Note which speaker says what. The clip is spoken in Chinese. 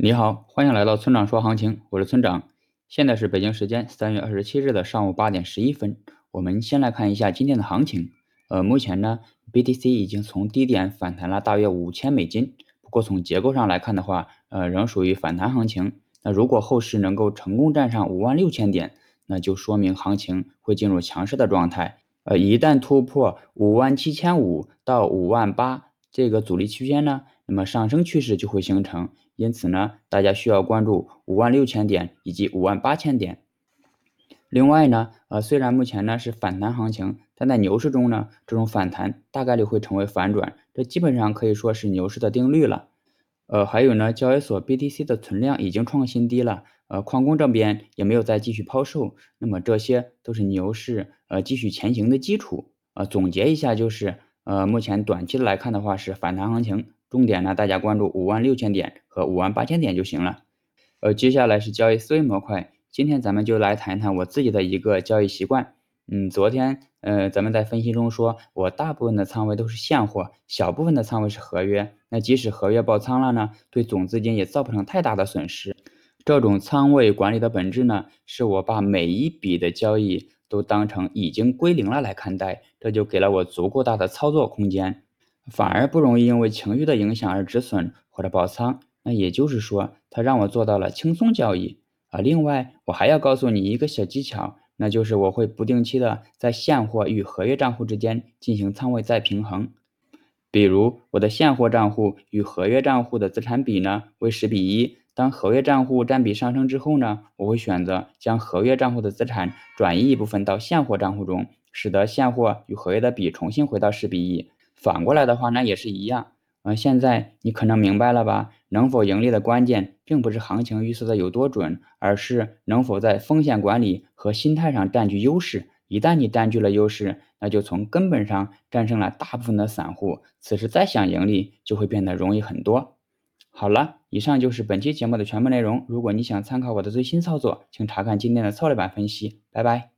Speaker 1: 你好，欢迎来到村长说行情，我是村长。现在是北京时间三月二十七日的上午八点十一分。我们先来看一下今天的行情。呃，目前呢，BTC 已经从低点反弹了大约五千美金。不过从结构上来看的话，呃，仍属于反弹行情。那如果后市能够成功站上五万六千点，那就说明行情会进入强势的状态。呃，一旦突破五万七千五到五万八这个阻力区间呢，那么上升趋势就会形成。因此呢，大家需要关注五万六千点以及五万八千点。另外呢，呃，虽然目前呢是反弹行情，但在牛市中呢，这种反弹大概率会成为反转，这基本上可以说是牛市的定律了。呃，还有呢，交易所 BTC 的存量已经创新低了，呃，矿工这边也没有再继续抛售，那么这些都是牛市呃继续前行的基础。呃，总结一下就是，呃，目前短期来看的话是反弹行情。重点呢，大家关注五万六千点和五万八千点就行了。呃，接下来是交易思维模块，今天咱们就来谈一谈我自己的一个交易习惯。嗯，昨天呃，咱们在分析中说，我大部分的仓位都是现货，小部分的仓位是合约。那即使合约爆仓了呢，对总资金也造不成太大的损失。这种仓位管理的本质呢，是我把每一笔的交易都当成已经归零了来看待，这就给了我足够大的操作空间。反而不容易因为情绪的影响而止损或者爆仓，那也就是说，它让我做到了轻松交易啊。另外，我还要告诉你一个小技巧，那就是我会不定期的在现货与合约账户之间进行仓位再平衡。比如，我的现货账户与合约账户的资产比呢为十比一，当合约账户占比上升之后呢，我会选择将合约账户的资产转移一部分到现货账户中，使得现货与合约的比重新回到十比一。反过来的话，那也是一样。嗯，现在你可能明白了吧？能否盈利的关键，并不是行情预测的有多准，而是能否在风险管理和心态上占据优势。一旦你占据了优势，那就从根本上战胜了大部分的散户。此时再想盈利，就会变得容易很多。好了，以上就是本期节目的全部内容。如果你想参考我的最新操作，请查看今天的策略版分析。拜拜。